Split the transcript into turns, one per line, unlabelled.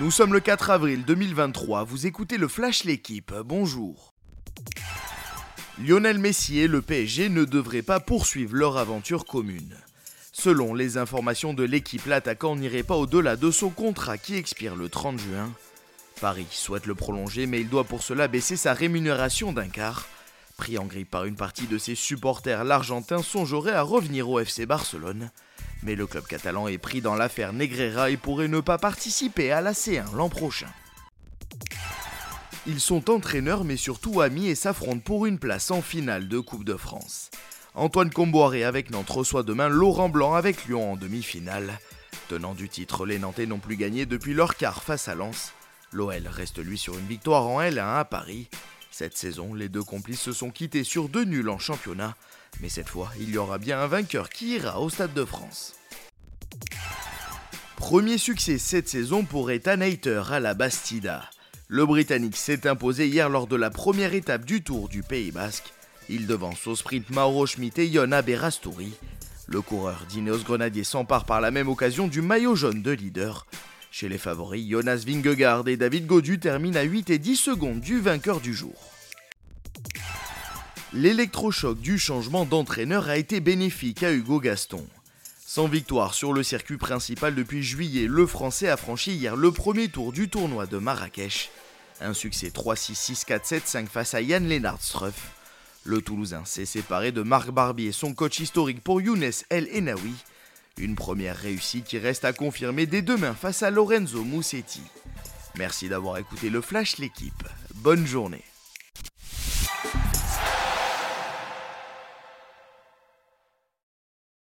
Nous sommes le 4 avril 2023, vous écoutez le Flash L'équipe, bonjour. Lionel Messi et le PSG ne devraient pas poursuivre leur aventure commune. Selon les informations de l'équipe, l'attaquant n'irait pas au-delà de son contrat qui expire le 30 juin. Paris souhaite le prolonger, mais il doit pour cela baisser sa rémunération d'un quart. Pris en grippe par une partie de ses supporters, l'Argentin songerait à revenir au FC Barcelone. Mais le club catalan est pris dans l'affaire Negreira et pourrait ne pas participer à la C1 l'an prochain. Ils sont entraîneurs mais surtout amis et s'affrontent pour une place en finale de Coupe de France. Antoine Comboiré avec Nantes reçoit demain Laurent Blanc avec Lyon en demi-finale. Tenant du titre, les Nantais n'ont plus gagné depuis leur quart face à Lens. L'OL reste lui sur une victoire en L1 à Paris. Cette saison, les deux complices se sont quittés sur deux nuls en championnat, mais cette fois, il y aura bien un vainqueur qui ira au Stade de France. Premier succès cette saison pour Ethan Hayter à la Bastida. Le Britannique s'est imposé hier lors de la première étape du Tour du Pays Basque. Il devance au sprint Mauro Schmitt et Yona Berastouri. Le coureur d'Ineos Grenadier s'empare par la même occasion du maillot jaune de leader. Chez les favoris, Jonas Vingegaard et David Godu terminent à 8 et 10 secondes du vainqueur du jour. L'électrochoc du changement d'entraîneur a été bénéfique à Hugo Gaston. Sans victoire sur le circuit principal depuis juillet, le Français a franchi hier le premier tour du tournoi de Marrakech. Un succès 3-6, 6-4, 7-5 face à Yann Lennart Struff. Le Toulousain s'est séparé de Marc Barbier, son coach historique pour Younes El Enaoui. Une première réussite qui reste à confirmer dès demain face à Lorenzo Moussetti. Merci d'avoir écouté le Flash l'équipe. Bonne journée.